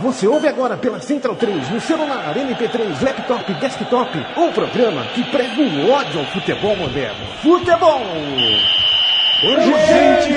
Você ouve agora pela Central 3, no celular, MP3, laptop, desktop, um programa que prega o ódio ao futebol moderno. Futebol! Urgente!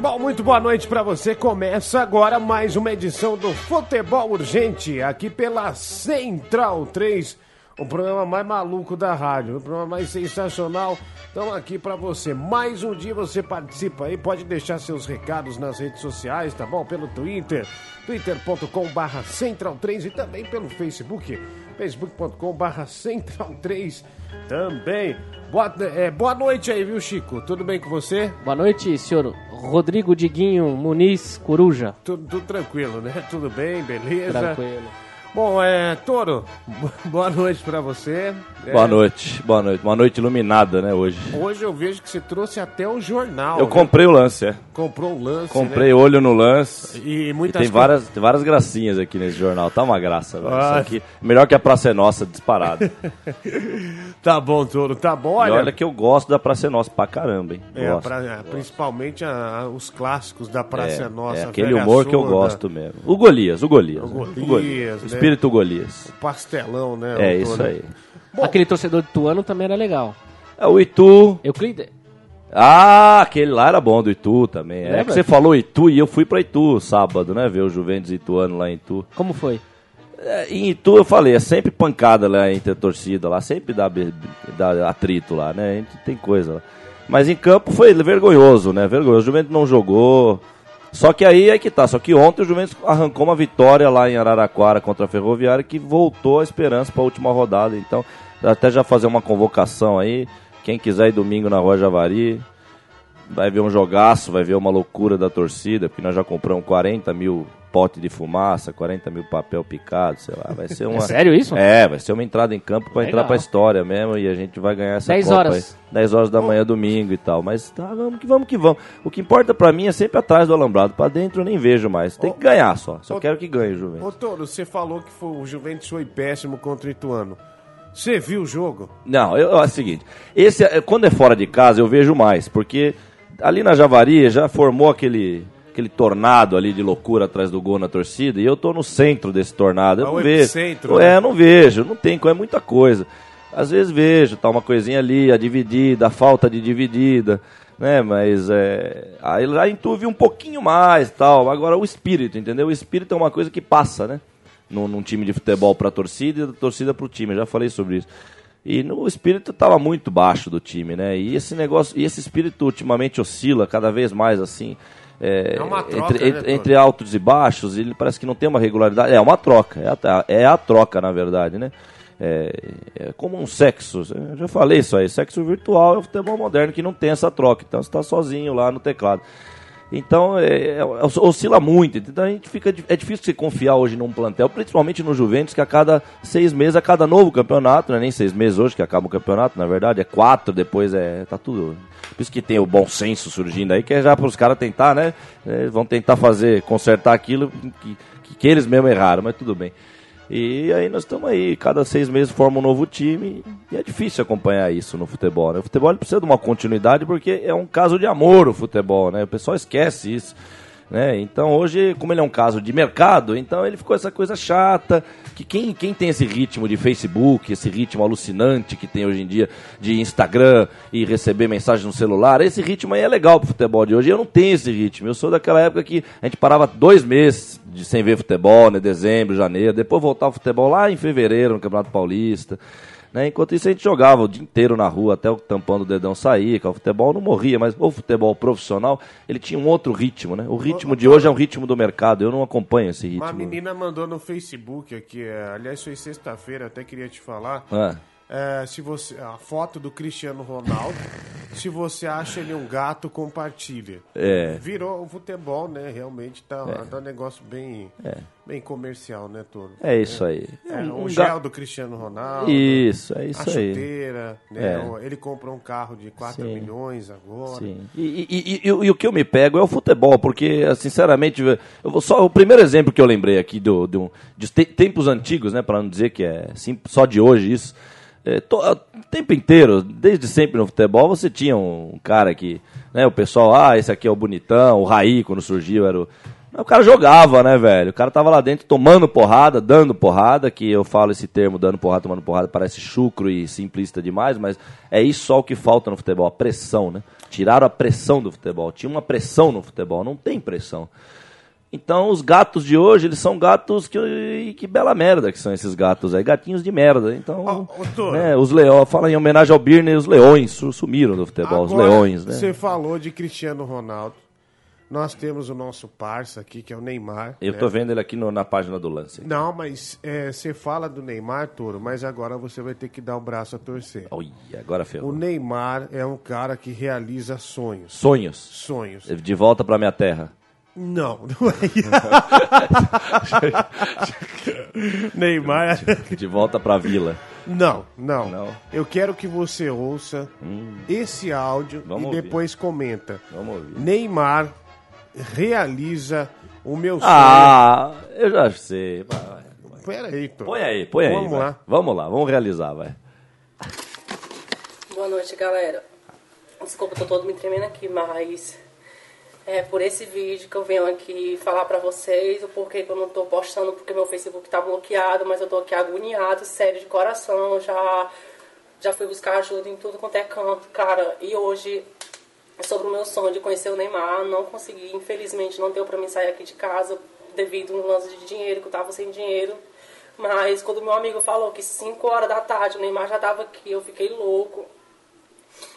Bom, muito boa noite para você. Começa agora mais uma edição do Futebol Urgente, aqui pela Central 3, o programa mais maluco da rádio, o programa mais sensacional. Então aqui para você. Mais um dia você participa aí, pode deixar seus recados nas redes sociais, tá bom? Pelo Twitter, twitter.com/barra Central 3 e também pelo Facebook, facebook.com/barra Central 3 também. Boa, é, boa noite aí, viu, Chico? Tudo bem com você? Boa noite, senhor Rodrigo Diguinho Muniz Coruja. Tudo, tudo tranquilo, né? Tudo bem, beleza? Tranquilo. Bom, é, Toro, boa noite pra você. Boa É, noite, boa noite. Uma noite iluminada, né, hoje. Hoje eu vejo que você trouxe até o jornal. Eu né? comprei o lance, é. Comprou um lance, Comprei né? olho no lance. E E muitas tem co- várias, tem várias gracinhas aqui nesse jornal. Tá uma graça, velho. Isso Ah. aqui, melhor que a Praça é Nossa, disparado. Tá bom, Toro, tá bom. e Olha, olha que eu gosto da Praça é Nossa pra caramba, hein. é, Gosto. pra- é, principalmente a- a- os clássicos da Praça É, Nossa. é aquele humor que eu gosto mesmo. O Golias, o Golias. O né? Golias, O né? Espírito Golias. O pastelão, né? É isso aí. Bom, Aquele torcedor de Tuano também era legal. É o Itu. Euclides. Ah, aquele lá era bom do Itu também. É Lembra? que você falou Itu e eu fui pra Itu sábado, né? Ver o Juventus Ituano lá em Itu. Como foi? É, em Itu eu falei, é sempre pancada lá entre a torcida lá, sempre dá, be- dá atrito lá, né? A gente tem coisa lá. Mas em campo foi vergonhoso, né? Vergonhoso. O Juventus não jogou. Só que aí é que tá. Só que ontem o Juventus arrancou uma vitória lá em Araraquara contra a Ferroviária que voltou a esperança para a última rodada. Então, até já fazer uma convocação aí. Quem quiser ir domingo na Rua Javari, vai ver um jogaço, vai ver uma loucura da torcida, porque nós já compramos 40 mil potes de fumaça, 40 mil papel picado, sei lá. Vai ser uma. É sério isso? É, vai ser uma entrada em campo pra entrar pra história mesmo e a gente vai ganhar essa 10 Copa horas. aí. 10 horas da manhã, domingo e tal. Mas tá, vamos que vamos que vamos. O que importa pra mim é sempre atrás do alambrado. Pra dentro eu nem vejo mais. Tem que ganhar só. Só quero que ganhe o Juventus. Ô, Toro, você falou que foi- o Juventus foi péssimo contra o Ituano. Você viu o jogo? Não, eu, é o seguinte. Esse, é- quando é fora de casa, eu vejo mais, porque ali na Javari já formou aquele, aquele tornado ali de loucura atrás do gol na torcida, e eu tô no centro desse tornado. Eu É o não vejo. epicentro, É, né? eu não vejo, não tem, é muita coisa. Às vezes vejo, tá uma coisinha ali, a dividida, a falta de dividida, né? Mas é, aí lá em tu vi um pouquinho mais tal. Agora o espírito, entendeu? O espírito é uma coisa que passa, né? Num, num time de futebol pra torcida e da torcida pro time. Eu já falei sobre isso. E no, o espírito tava muito baixo do time, né? E esse negócio, e esse espírito ultimamente oscila cada vez mais assim. É, É uma troca, entre, né, entre, Tony? entre altos e baixos, ele parece que não tem uma regularidade. É uma troca, é a, é a troca, na verdade, né? É, é como um sexo, eu já falei isso aí, sexo virtual é o futebol moderno que não tem essa troca, então você está sozinho lá no teclado. Então, é, é, oscila muito. Então, a gente fica, é difícil você confiar hoje num plantel, principalmente no Juventus, que a cada seis meses, a cada novo campeonato, não é nem seis meses hoje que acaba o campeonato, na verdade, é quatro, depois é. tá tudo. Por isso que tem o bom senso surgindo aí, que é já para os caras tentar, né? é, vão tentar fazer, consertar aquilo que, que, que eles mesmo erraram, mas tudo bem. E aí nós estamos aí, cada seis meses forma um novo time e é difícil acompanhar isso no futebol. Né? O futebol precisa de uma continuidade porque é um caso de amor o futebol, né? O pessoal esquece isso. Né? Então hoje, como ele é um caso de mercado, então ele ficou essa coisa chata, que quem, quem tem esse ritmo de Facebook, esse ritmo alucinante que tem hoje em dia de Instagram e receber mensagem no celular, esse ritmo aí é legal pro futebol de hoje. Eu não tenho esse ritmo. Eu sou daquela época que a gente parava dois meses de, sem ver futebol, né? Dezembro, janeiro, depois voltava o futebol lá em fevereiro no Campeonato Paulista. Né? Enquanto isso a gente jogava o dia inteiro na rua até o tampão do dedão sair, que o futebol não morria, mas o futebol profissional, ele tinha um outro ritmo, né? O ritmo de hoje é um ritmo do mercado, eu não acompanho esse Uma ritmo. menina mandou no Facebook aqui, é, aliás, foi sexta-feira, até queria te falar. Ah, é, se você a foto do Cristiano Ronaldo. Se você acha ele um gato, compartilha. É. Virou o futebol, né? Realmente tá, tá um negócio bem, bem comercial, né, Toro? É isso aí. É, Um o ga- gel do Cristiano Ronaldo. Isso, é isso a aí. chuteira, né? É. Ele comprou um carro de 4 Sim. milhões agora. Sim. E, e- e- e- o que eu me pego é o futebol, porque, sinceramente, eu vou só o primeiro exemplo que eu lembrei aqui do, do- de te- tempos antigos, né, para não dizer que é sim- só de hoje isso. É, to- o tempo inteiro, desde sempre no futebol, você tinha um cara que, né, o pessoal, ah, esse aqui é o bonitão, o Raí, quando surgiu, era o. O cara jogava, né, velho? O cara tava lá dentro tomando porrada, dando porrada, que eu falo esse termo, dando porrada, tomando porrada, parece chucro e simplista demais, mas é isso só o que falta no futebol, a pressão, né? Tiraram a pressão do futebol. Tinha uma pressão no futebol, não tem pressão. Então os gatos de hoje, eles são gatos que, que bela merda que são esses gatos aí, gatinhos de merda. Então, Toro. né, os leões, fala em homenagem ao Birner, os leões su- sumiram do futebol, os Agora, leões, né? Você falou de Cristiano Ronaldo. Nós temos o nosso parça aqui, que é o Neymar. Eu né? tô vendo ele aqui no- na página do lance. Não, mas é, você fala do Neymar, Toro, mas agora você vai ter que dar o braço a torcer. Ui, agora O ferrou. Neymar é um cara que realiza sonhos. Sonhos. Sonhos. De volta pra minha terra. Não, não é. Neymar. De volta pra vila. Não, não, Não. Eu quero que você ouça esse áudio Vamos e ouvir. depois comenta. Vamos ouvir. Neymar realiza o meu sonho. Ah, eu já sei. Vai, vai. Pera aí. Põe aí, põe aí. Vamos vai. lá. Vamos lá, vamos realizar, vai. Boa noite, galera. Desculpa, tô todo me tremendo aqui, mas é por esse vídeo que eu venho aqui falar pra vocês o porquê que eu não tô postando, porque meu Facebook tá bloqueado, mas eu tô aqui agoniado, sério, de coração. Já, já fui buscar ajuda em tudo quanto é canto, cara. E hoje é sobre o meu sonho de conhecer o Neymar. Não consegui, infelizmente, não deu pra mim sair aqui de casa devido a um lance de dinheiro, que eu tava sem dinheiro. Mas quando meu amigo falou que 5 horas da tarde o Neymar já tava aqui, eu fiquei louco.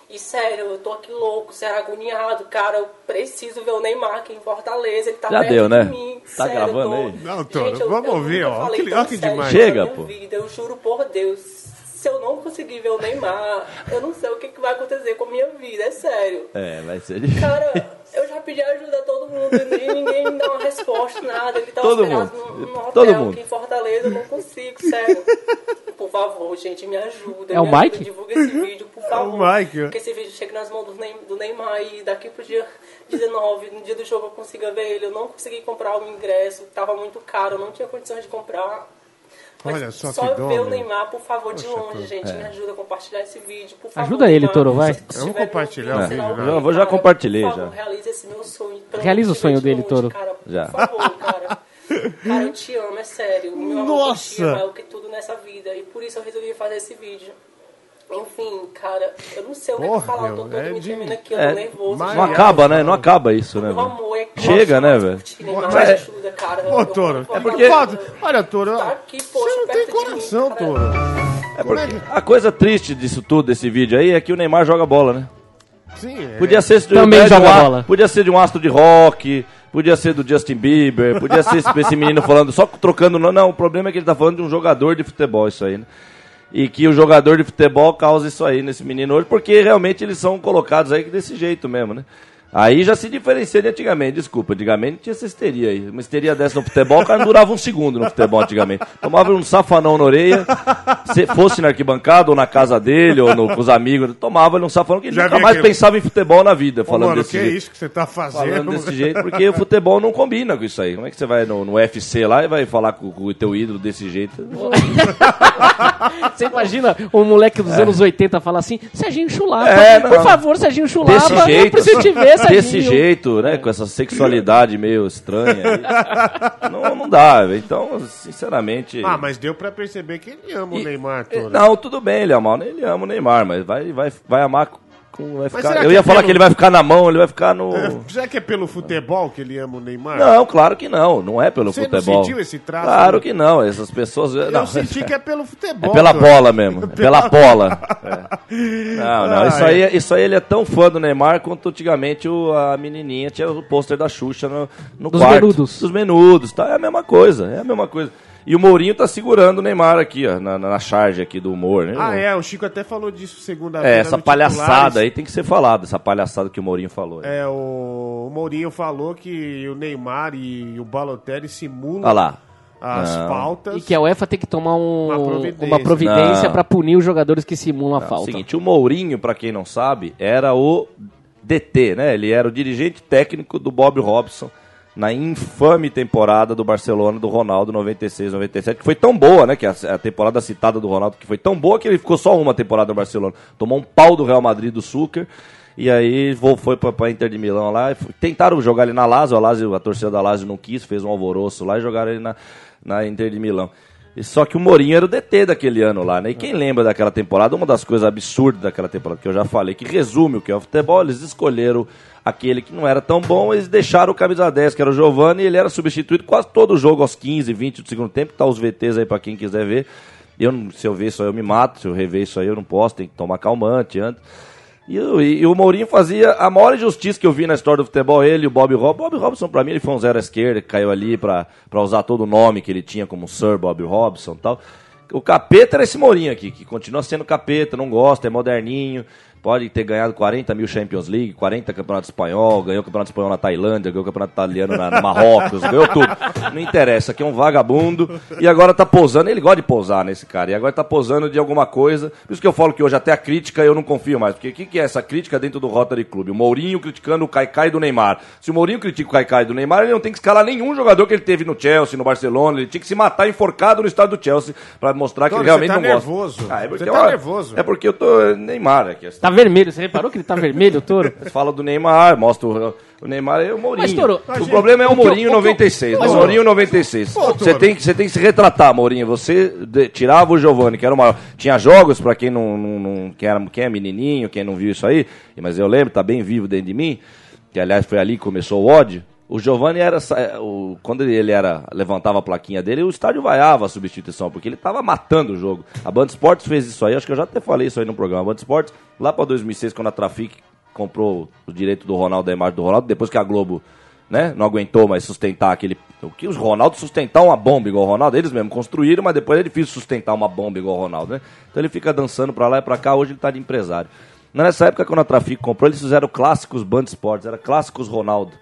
E sério, eu tô aqui louco, sério, agoniado, cara. Eu preciso ver o Neymar aqui em Fortaleza. Ele tá Já perto deu, né? de mim. Tá sério, gravando tô- aí? Não, Toro, Gente, eu- vamos eu ouvir, ó. falei Que- ó que sério demais. Chega, pô. Vida. Eu juro por Deus, se eu não conseguir ver o Neymar, eu não sei o que, que vai acontecer com a minha vida, é sério. É, vai ser difícil. Cara, eu já pedi ajuda a todo mundo e ninguém me dá uma resposta, nada. Ele tá Todo hospedado mundo. hotel Todo mundo. aqui em Fortaleza, eu não consigo, sério. Por favor, gente, me ajuda. É o me ajuda, Mike? Divulga esse vídeo, por favor. Mike. Que esse vídeo chegue nas mãos do Neymar e daqui pro dia 19, no dia do jogo, eu consiga ver ele. Eu não consegui comprar o ingresso, tava muito caro, eu não tinha condições de comprar. Mas Olha só só que dó, ver o meu. Neymar, por favor, de Poxa, longe, Toro. gente. Me ajuda a compartilhar esse vídeo, por favor. Ajuda ele. Toro, vai. Se Vamos tiver compartilhar o vídeo, né? Já- vou já compartilhei, já. favor, Realize esse meu sonho. Realiza amor o sonho de dele, Toro. Cara, Já. Por favor, cara. Cara, eu te amo, é sério. O meu amor Nossa! ti é maior que tudo nessa vida. E por isso eu resolvi fazer esse vídeo. Enfim, cara, eu não sei o que Porra, falar. Eu tô todo é me de- tremendo aqui, eu É, tô nervoso. mas- Não acaba, né? Não acaba isso, né? Amor, é Chega, né, velho? Mas-. Ô, Eu- Toro, é porque... Olha, Toro, Tá aqui, você poxa, não tem mim, coração. Toro. É é porque que- a coisa triste disso tudo, desse vídeo aí, é que o Neymar joga bola, né? Sim, é. Podia ser de, Também de joga um bola. Podia ser de um astro de rock, podia ser do Justin Bieber, podia ser esse, esse menino falando, só trocando. Não, não, o problema é que ele tá falando de um jogador de futebol, isso aí, né? E que o jogador de futebol causa isso aí nesse menino hoje, porque realmente eles são colocados aí desse jeito mesmo, né? Aí já se diferencia de antigamente, desculpa. Antigamente tinha essa histeria aí. Uma histeria dessa no futebol, o cara não durava um segundo no futebol antigamente. Tomava um safanão na orelha, se fosse na arquibancada ou na casa dele ou no- com os amigos, tomava um safanão que ele Já nunca mais aquele- pensava em futebol na vida, Ô, falando mano, desse que é jeito. isso que você tá fazendo? Falando desse jeito, porque o futebol não combina com isso aí. Como é que você vai no, no UFC lá e vai falar com, com o teu ídolo desse jeito? Você imagina o moleque dos anos 80 falar assim, Serginho Chulapa, É, por favor, Serginho Chulapa, Desse eu jeito, preciso te ver. Desse jeito, né? Com essa sexualidade meio estranha. aí. Não, não dá, então, sinceramente. Ah, mas deu pra perceber que ele ama o E- Neymar, Toro. Não, tudo bem, ele ama, ele ama o Neymar, mas vai, vai, vai amar com. Vai ficar, eu ia é falar pelo- que ele vai ficar na mão, ele vai ficar no. Será que é pelo futebol que ele ama o Neymar? Não, claro que não, não é pelo Você futebol. sentiu esse traço? Claro que não, essas pessoas. Eu não, senti que é pelo futebol. É pela Toro. bola mesmo, é pela bola. É. Não, não, Ah, isso é. aí, isso aí ele é tão fã do Neymar quanto antigamente o, a menininha tinha o pôster da Xuxa no, no Dos quarto. menudos. Dos menudos, tá? É a mesma coisa, é a mesma coisa. E o Mourinho tá segurando o Neymar aqui, ó, na, na charge aqui do humor, né? Ah, é, o Chico até falou disso segunda-feira. É, essa palhaçada Titulares. aí tem que ser falada, essa palhaçada que o Mourinho falou. aí. É, o, o Mourinho falou que o Neymar e o Balotelli simulam Olha lá. as Não. faltas. E que a UEFA tem que tomar um- Uma providência. pra punir os jogadores que simulam a Não, falta. Seguinte, o Mourinho, pra quem não sabe, era o DT, né? Ele era o dirigente técnico do Bob Robson na infame temporada do Barcelona do Ronaldo 96, 97, que foi tão boa, né? Que a, a temporada citada do Ronaldo que foi tão boa que ele ficou só uma temporada no Barcelona. Tomou um pau do Real Madrid do Sucre. E aí vo- foi pra Inter de Milão lá. Tentaram jogar ele na Lazio, a, Lazio, a torcida da Lazio não quis, fez um alvoroço lá e jogaram ele na, na Inter de Milão. Só que o Mourinho era o DT daquele ano lá, né? E quem lembra daquela temporada, uma das coisas absurdas daquela temporada que eu já falei, que resume o que é o futebol, eles escolheram aquele que não era tão bom, eles deixaram o camisa 10, que era o Giovani, e ele era substituído quase todo o jogo aos 15, 20 do segundo tempo, tá os VTs aí pra quem quiser ver. Eu, se eu ver isso aí eu me mato, se eu rever isso aí eu não posso, tem que tomar calmante antes. E, o- e- e o Mourinho fazia a maior injustiça que eu vi na história do futebol, ele e o Bob Robson. Bob Robson, pra mim, ele foi um zero à esquerda, que caiu ali pra usar todo o nome que ele tinha como Sir Bob Robson e tal. O capeta era esse Mourinho aqui, que continua sendo capeta, não gosta, é moderninho, pode ter ganhado 40 mil Champions League, 40 Campeonato Espanhol, ganhou o Campeonato Espanhol na Tailândia, ganhou o Campeonato Italiano na, no Marrocos, ganhou tudo. Não interessa, aqui é um vagabundo e agora tá posando, ele gosta de posar nesse cara, e agora tá posando de alguma coisa. Por isso que eu falo que hoje até a crítica eu não confio mais, porque o que, que é essa crítica dentro do Rotary Club? O Mourinho criticando o Caicai do Neymar. Se o Mourinho critica o Caicai do Neymar, ele não tem que escalar nenhum jogador que ele teve no Chelsea, no Barcelona, ele tinha que se matar enforcado no estádio do Chelsea pra mostrar que ele realmente você tá não gosta. nervoso. Ah, é porque Você é tá uma- nervoso. É porque eu tô Neymar aqui. Tá vermelho, você reparou que ele tá vermelho, Toro? Fala do Neymar, mostra o, o Neymar e o Mourinho. Mas, Toro, o problema é o Mourinho o que eu- 96. Mas, o Mourinho 96. Pô, Você tem, que- você tem que se retratar, Mourinho. Você de- tirava o Giovani, que era o maior. Tinha jogos, pra quem não, não, não- quem, era, quem é menininho, quem não viu isso aí, mas eu lembro, tá bem vivo dentro de mim, que aliás foi ali que começou o ódio. O Giovani era. é, O, quando ele era. levantava a plaquinha dele, o estádio vaiava a substituição, porque ele tava matando o jogo. A Band Esportes fez isso aí, acho que eu já até falei isso aí no programa. A Band Esportes, lá pra 2006, quando a Trafic comprou o direito do Ronaldo, da imagem do Ronaldo, depois que a Globo né, não aguentou mais sustentar aquele. O que os Ronaldo sustentar uma bomba igual o Ronaldo, eles mesmos construíram, mas depois é difícil sustentar uma bomba igual o Ronaldo, né? Então ele fica dançando pra lá e pra cá, hoje ele tá de empresário. Nessa época, quando a Trafic comprou, eles fizeram clássicos Band Esportes, era clássicos Ronaldo.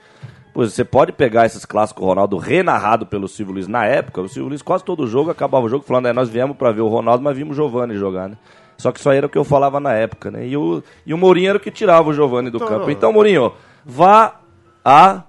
Pois você pode pegar esses clássicos Ronaldo renarrado pelo Silvio Luiz na época, o Silvio Luiz quase todo jogo acabava o jogo falando, é, nós viemos pra ver o Ronaldo, mas vimos o Giovani jogar, né? Só que isso aí era o que eu falava na época, né? E o, e o Mourinho era o que tirava o Giovani do Então, campo. Então, Mourinho, vá a,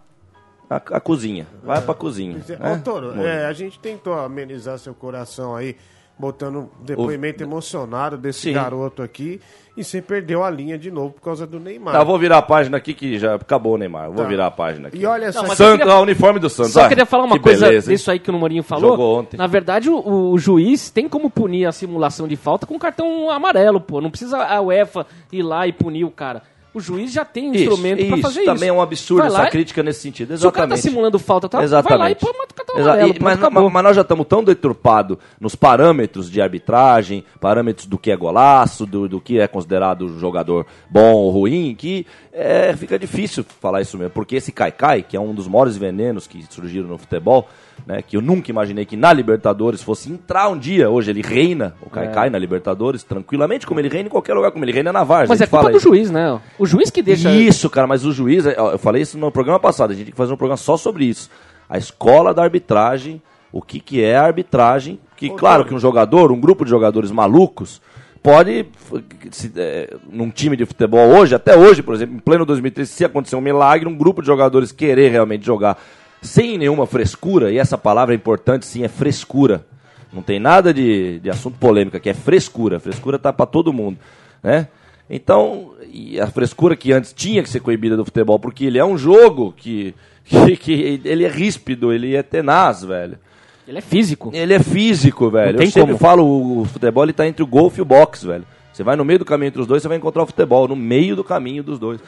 a, a cozinha. Vai pra cozinha. Ô, né? Toro, é, a gente tentou amenizar seu coração aí, botando um depoimento emocionado desse Sim. garoto aqui, e você perdeu a linha de novo por causa do Neymar. Tá, vou virar a página aqui que já acabou o Neymar. Vou Tá. virar a página aqui. E olha só, Santos, queria- ah, uniforme do Santos. Só ah, queria falar uma que coisa beleza, disso aí que o Mourinho falou. Jogou ontem. Na verdade, o, o juiz tem como punir a simulação de falta com cartão amarelo, pô. Não precisa a UEFA ir lá e punir o cara. O juiz já tem um Isso, instrumento isso, fazer isso. também é um absurdo essa e- crítica nesse sentido. Se o cara tá Exatamente. simulando falta, tá, Exatamente. vai lá e põe o cartão amarelo. mas, mas- mas nós já estamos tão deturpados nos parâmetros de arbitragem, parâmetros do que é golaço, do, do que é considerado jogador bom ou ruim, que é, fica difícil falar isso mesmo. Porque esse Caicai, que é um dos maiores venenos que surgiram no futebol, né, que eu nunca imaginei que na Libertadores fosse entrar um dia. Hoje ele reina, o Caicai, na Libertadores, tranquilamente, como ele reina em qualquer lugar, como ele reina na Várzea. Mas é culpa fala do isso. juiz, né? O juiz que deixa. Isso, cara, mas o juiz, ó, eu falei isso no programa passado, a gente tem que fazer um programa só sobre isso. A escola da arbitragem, o que, que é a arbitragem, que claro que um jogador, um grupo de jogadores malucos, pode, f- se, é, num time de futebol hoje, até hoje, por exemplo, em pleno 2013, se acontecer um milagre, um grupo de jogadores querer realmente jogar sem nenhuma frescura, e essa palavra é importante, sim, é frescura. Não tem nada de, de assunto polêmico aqui, é frescura. Frescura tá para todo mundo, né? Então, e a frescura que antes tinha que ser coibida do futebol, porque ele é um jogo que, que, que ele é ríspido, ele é tenaz, velho. Ele é físico. Ele é físico, velho. Eu sempre como. falo, o, o futebol ele tá entre o golfe e o boxe, velho. Você vai no meio do caminho entre os dois, você vai encontrar o futebol, no meio do caminho dos dois.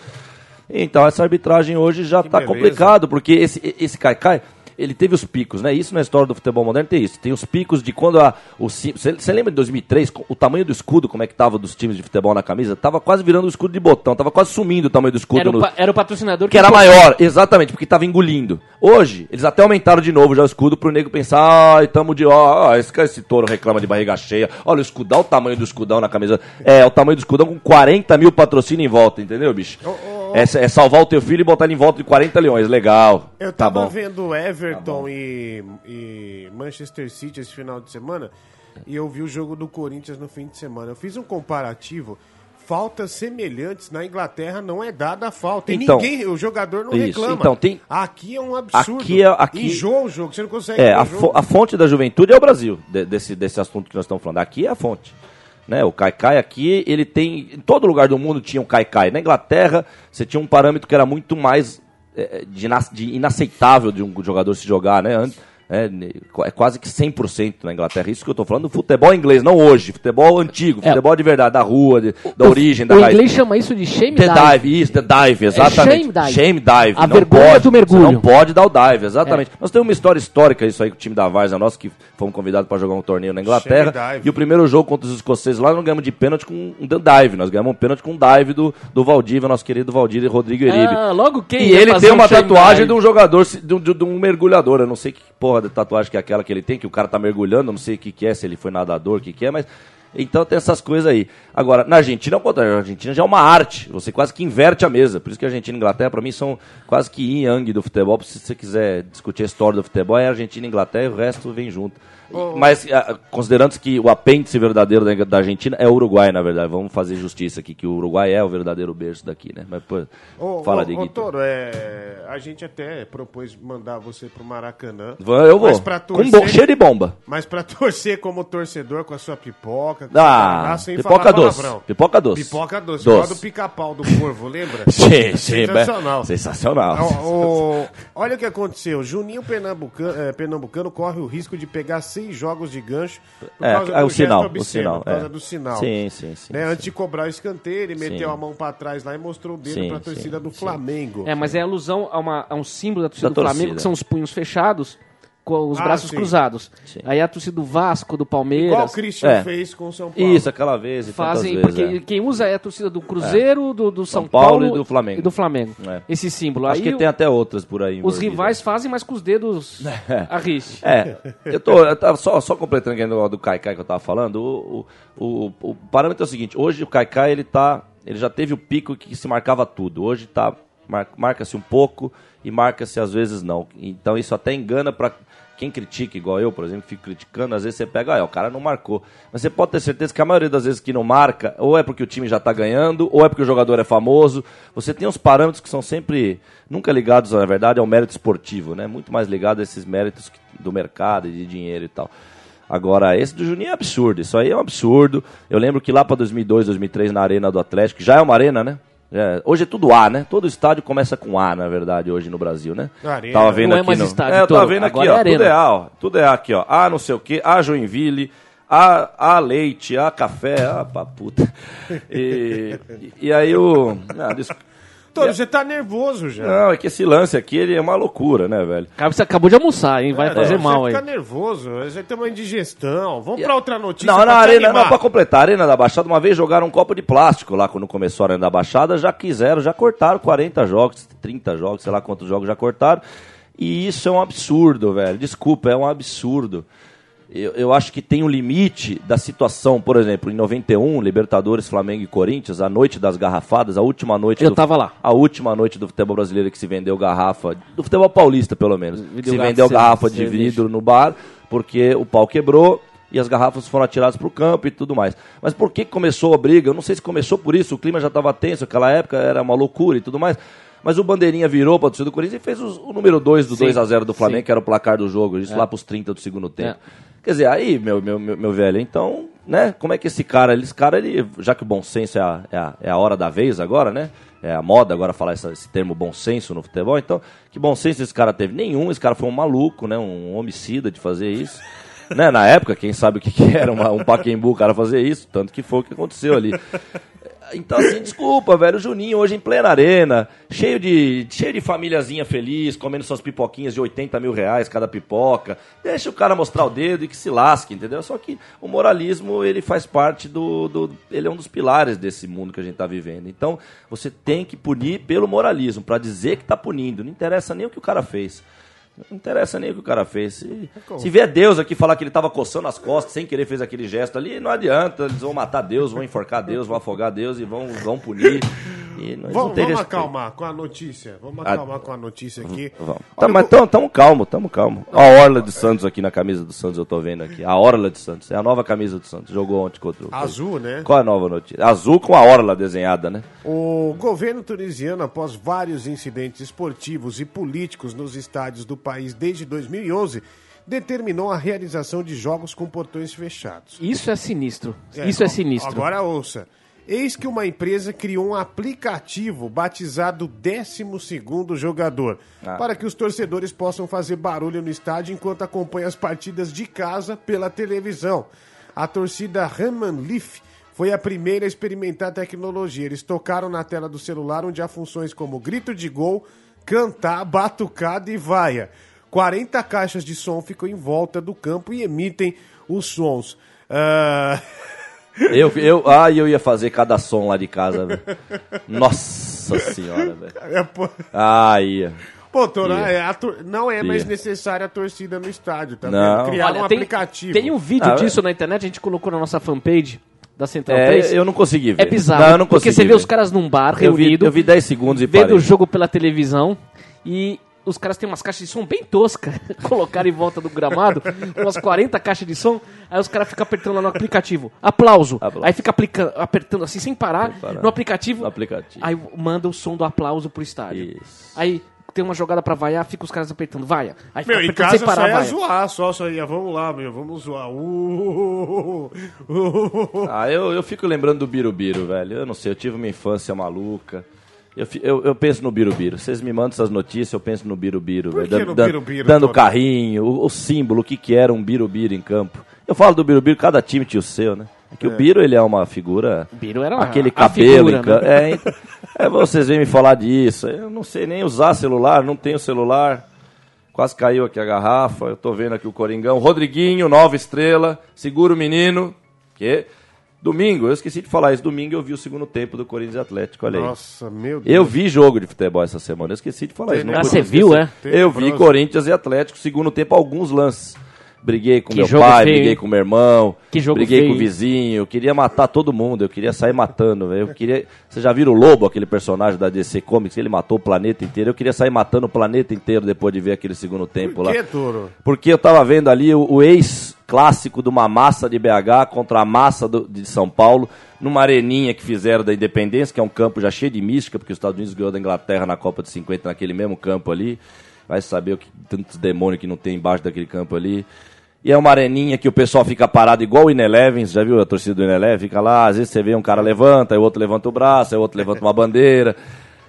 Então, essa arbitragem hoje já tá beleza. complicado, porque esse, esse Caicai, ele teve os picos, né? Isso na história do futebol moderno tem isso. Tem os picos de quando a. Você lembra de 2003, o tamanho do escudo, como é que tava dos times de futebol na camisa? Tava quase virando o escudo de botão, tava quase sumindo o tamanho do escudo. Era o, no- pa- era o patrocinador que era maior, exatamente, porque tava engolindo. Hoje, eles até aumentaram de novo já o escudo pro nego pensar, ai, tamo de ó, ó, esse, esse touro reclama de barriga cheia. Olha o escudão, o tamanho do escudão na camisa. É, o tamanho do escudão com 40 mil patrocínio em volta, entendeu, bicho? É, é salvar o teu filho e botar ele em volta de 40 leões, legal. Eu tá tava bom. vendo Everton e, e Manchester City esse final de semana e eu vi o jogo do Corinthians no fim de semana. Eu fiz um comparativo. Faltas semelhantes na Inglaterra não é dada a falta. E Então, ninguém, o jogador não isso, reclama. então, tem- Aqui é um absurdo. Aqui é- aqui- Enjoa o jogo, você não consegue É, a, fo- a fonte da juventude é o Brasil, de- desse, desse assunto que nós estamos falando. Aqui é a fonte. Né? O Caicai aqui, ele tem. Em todo lugar do mundo tinha um Caicai. Na Inglaterra, você tinha um parâmetro que era muito mais é, de, de inaceitável de um jogador se jogar, né? Antes, É, ne- é quase que 100% na Inglaterra. Isso que eu tô falando do futebol inglês, não hoje. Futebol antigo, É. futebol de verdade, da rua, de- da O- origem, da O raiz. inglês chama isso de shame The dive. dive, isso, the dive, exatamente. shame dive. Shame dive. A não vergonha pode, do mergulho. Você não pode dar o dive, exatamente. Nós temos uma história histórica isso aí com o time da Varsa nosso, que fomos convidados para jogar um torneio na Inglaterra. Shame dive. E o primeiro jogo contra os escoceses lá, nós ganhamos de pênalti com um dive. Nós ganhamos um pênalti com um dive do, do Valdívia, nosso querido Valdir Rodrigo Eribe. Ah, logo quem E ele tem um uma shame tatuagem dive? de um jogador, de um, de um mergulhador. Eu não sei que porra de tatuagem que é aquela que ele tem, que o cara tá mergulhando, não sei o que, que é, se ele foi nadador, o que, que é, mas. Então tem essas coisas aí. Agora, na Argentina, ao contrário, a Argentina já é uma arte. Você quase que inverte a mesa. Por isso que a Argentina e a Inglaterra, pra mim, são quase que yin yang do futebol. Se você quiser discutir a história do futebol, é Argentina e Inglaterra e o resto vem junto. Mas, ah, considerando que o apêndice verdadeiro da, Argentina é o Uruguai, na verdade. Vamos fazer justiça aqui, que o Uruguai é o verdadeiro berço daqui, né? Mas, pô, Ô, fala ô, de. Toro, é, a gente até propôs mandar você pro Maracanã. Eu vou. Mas pra Com torcer, bom, cheio de bomba. Mas pra torcer como torcedor com a sua pipoca. com Ah, pipoca falar doce. palavrão. Pipoca doce. Pipoca doce. Doce. Do pica-pau do corvo, lembra? Sim, sim. Sensacional. Sensacional. Ó, ó, olha o que aconteceu. Juninho Pernambucano, eh, Pernambucano corre o risco de pegar seis jogos de gancho por É, causa é o do gesto sinal, o obsceno, sinal. por causa é. do sinal. Sim, sim, sim. Né, sim. Antes de cobrar o escanteio, ele meteu Sim. a mão pra trás lá e mostrou o dedo Sim, pra torcida sim, do sim. Flamengo. É, mas é alusão a, uma- a um símbolo da torcida Da do Flamengo, torcida. que são os punhos fechados, com os Ah, braços sim. cruzados. Sim. Aí a torcida do Vasco, do Palmeiras. Igual o Christian É. fez com o São Paulo. Isso, aquela vez e Fazem, tantas porque vezes. é. quem usa é a torcida do Cruzeiro, do, do São, São Paulo Paulo, e do Flamengo. e do Flamengo. É. Esse símbolo. Acho Aí que tem até outras por aí. os rivais fazem, mas com os dedos a riste. É, eu tô eu tava só, só completando aqui o negócio do Kaikai que eu tava falando. O, o, o, o parâmetro é o seguinte: hoje o Kaikai ele tá. Ele já teve o pico que se marcava tudo. Hoje tá. mar- Marca-se um pouco e marca-se às vezes não. Então isso até engana pra quem critica, igual eu, por exemplo, fico criticando, às vezes você pega, ah, o cara não marcou. Mas você pode ter certeza que a maioria das vezes que não marca, ou é porque o time já tá ganhando, ou é porque o jogador é famoso. Você tem uns parâmetros que são sempre, nunca ligados, na verdade, ao mérito esportivo, né? Muito mais ligado a esses méritos do mercado e de dinheiro e tal. Agora, esse do Juninho é absurdo, isso aí é um absurdo. Eu lembro que lá para 2002, 2003, na Arena do Atlético, já é uma arena, né? É, hoje é tudo A, né? Todo estádio começa com A, na verdade, hoje no Brasil, né? Arena. Tava vendo Não é aqui mais no... estádio, É, eu tava vendo aqui, agora ó. é tudo é A, ó. Tudo é A aqui, ó. A não sei o quê, A Joinville, A, a leite, A café, A pra puta. E, e, aí o... Não, des- Toro, você tá nervoso já. não, é que esse lance aqui, ele é uma loucura, né, velho? Cara, você acabou de almoçar, hein? Vai É, fazer você mal aí. fica nervoso, você tem uma indigestão. Vamos pra outra notícia. Não, pra na te arena, animar. não, pra completar, a Arena da Baixada, uma vez jogaram um copo de plástico lá quando começou a Arena da Baixada, já quiseram, já cortaram 40 jogos, 30 jogos, sei lá quantos jogos já cortaram. E isso é um absurdo, velho. Desculpa, é um absurdo. Eu, eu acho que tem um limite da situação, por exemplo, em 91, Libertadores, Flamengo e Corinthians, a noite das garrafadas, a última noite Eu do, tava lá. A última noite do futebol brasileiro que se vendeu garrafa, do futebol paulista pelo menos, que se vendeu de garrafa de vidro no bar, porque o pau quebrou e as garrafas foram atiradas para o campo e tudo mais. Mas por que começou a briga? Eu não sei se começou por isso, o clima já estava tenso, aquela época era uma loucura e tudo mais. Mas o Bandeirinha virou para o do Corinthians e fez os- o número 2 do Sim, 2 a 0 do Flamengo, sim. que era o placar do jogo, isso lá para os 30 do segundo tempo. É. Quer dizer, aí, meu, meu, meu, meu velho, então, né, como é que esse cara, esse cara, ele, já que o bom senso é a, é a, é a hora da vez agora, né? É a moda agora falar essa- esse termo bom senso no futebol, então, que bom senso esse cara teve? Nenhum, esse cara foi um maluco, né? Um homicida de fazer isso. né? Na época, quem sabe o que, que era uma- um paquembu o cara fazer isso, tanto que foi o que aconteceu ali. Então, assim, desculpa, velho. O Juninho hoje em plena arena, cheio de, cheio de famíliazinha feliz, comendo suas pipoquinhas de 80 mil reais cada pipoca. Deixa o cara mostrar o dedo e que se lasque, entendeu? Só que o moralismo, ele faz parte do, do. Ele é um dos pilares desse mundo que a gente tá vivendo. Então, você tem que punir pelo moralismo, para dizer que tá punindo. Não interessa nem o que o cara fez. Não interessa nem o que o cara fez. Se, se vier Deus aqui falar que ele tava coçando as costas sem querer fez aquele gesto ali, não adianta. Eles vão matar Deus, vão enforcar Deus, vão afogar Deus e vão, vão punir. E Vamos, vamos respeito. acalmar com a notícia. Vamos Ah, acalmar com a notícia aqui. Vamos. Tá, mas tamo, tamo calmo, tamo calmo. A Orla de Santos aqui na camisa do Santos, eu tô vendo aqui. A Orla de Santos. É a nova camisa do Santos. Jogou ontem contra o. Azul, né? Qual é a nova notícia? Azul com a Orla desenhada, né? O governo tunisiano, após vários incidentes esportivos e políticos nos estádios do país desde 2011, determinou a realização de jogos com portões fechados. Isso é sinistro. Isso é sinistro. Agora ouça. Eis que uma empresa criou um aplicativo batizado 12 Jogador, Ah. para que os torcedores possam fazer barulho no estádio enquanto acompanham as partidas de casa pela televisão. A torcida Raman Leaf foi a primeira a experimentar a tecnologia. Eles tocaram na tela do celular onde há funções como grito de gol, cantar, batucada e vaia. 40 caixas de som ficam em volta do campo e emitem os sons. Ah, Eu, eu, ah, eu ia fazer cada som lá de casa, velho. Nossa senhora, velho. é, Ah, ia. Pô, é não é mais Ia. necessária a torcida no estádio, tá Não. Criaram Olha, um tem, aplicativo. tem um vídeo Ah, disso na internet, a gente colocou na nossa fanpage da Central É, 3. eu não consegui ver. É bizarro, Não, eu não porque consegui você vê ver. os caras num bar Eu vi, eu vi 10 segundos e vendo parei. o jogo pela televisão e os caras têm umas caixas de som bem toscas, colocaram em volta do gramado, umas 40 caixas de som, aí os caras ficam apertando lá no aplicativo, aplauso, Aplauso. aí fica aplica- apertando assim sem parar, Sem parar. no aplicativo, No aplicativo. aí manda o som do aplauso pro estádio. Isso. Aí tem uma jogada pra vaiar, fica os caras apertando, vaia. Aí fica Meu, em casa sem só parar, ia vaia. zoar, só, só ia, vamos lá, meu, vamos zoar. Uh, uh, uh. Ah, eu, eu fico lembrando do Birubiru, velho. Eu não sei, eu tive uma infância maluca. Eu, eu, eu penso no Birubiru. Vocês me mandam essas notícias, eu penso no Birubiru. Por que Birubiru, Dando carrinho, o, o símbolo, o que, que era um Birubiru em campo. Eu falo do Birubiru, cada time tinha o seu, né? É que o Biro, ele é uma figura... Biro era uma- Aquele cabelo. figura, né? É, então, é, vocês vêm me falar disso. Eu não sei nem usar celular, não tenho celular. Quase caiu aqui a garrafa. Eu tô vendo aqui o Coringão. Rodriguinho, nova estrela. Segura o menino. Que domingo, eu esqueci de falar isso. Domingo eu vi o segundo tempo do Corinthians e Atlético. Olha aí. Nossa, meu Deus. Eu vi jogo de futebol essa semana. Eu esqueci de falar isso. não Ah, você viu, é? Eu vi. Corinthians e Atlético, segundo tempo, alguns lances. Briguei com Que meu pai, feio, briguei com meu irmão, Que jogo briguei feio, com o vizinho, eu queria matar todo mundo, eu queria sair matando, velho. Eu queria. Você já viram o Lobo, aquele personagem da DC Comics? Ele matou o planeta inteiro. Eu queria sair matando o planeta inteiro depois de ver aquele segundo tempo Por lá. que, Toro? Porque eu tava vendo ali o, o ex-clássico de uma massa de BH contra a massa do- de São Paulo, numa areninha que fizeram da Independência, que é um campo já cheio de mística, porque os Estados Unidos ganhou da Inglaterra na Copa de 50 naquele mesmo campo ali. Vai saber o que tantos demônios que não tem embaixo daquele campo ali. E é uma areninha que o pessoal fica parado igual o Inelevens, já viu a torcida do Ineleven? Fica lá, às vezes você vê um cara levanta, aí o outro levanta o braço, aí o outro levanta uma bandeira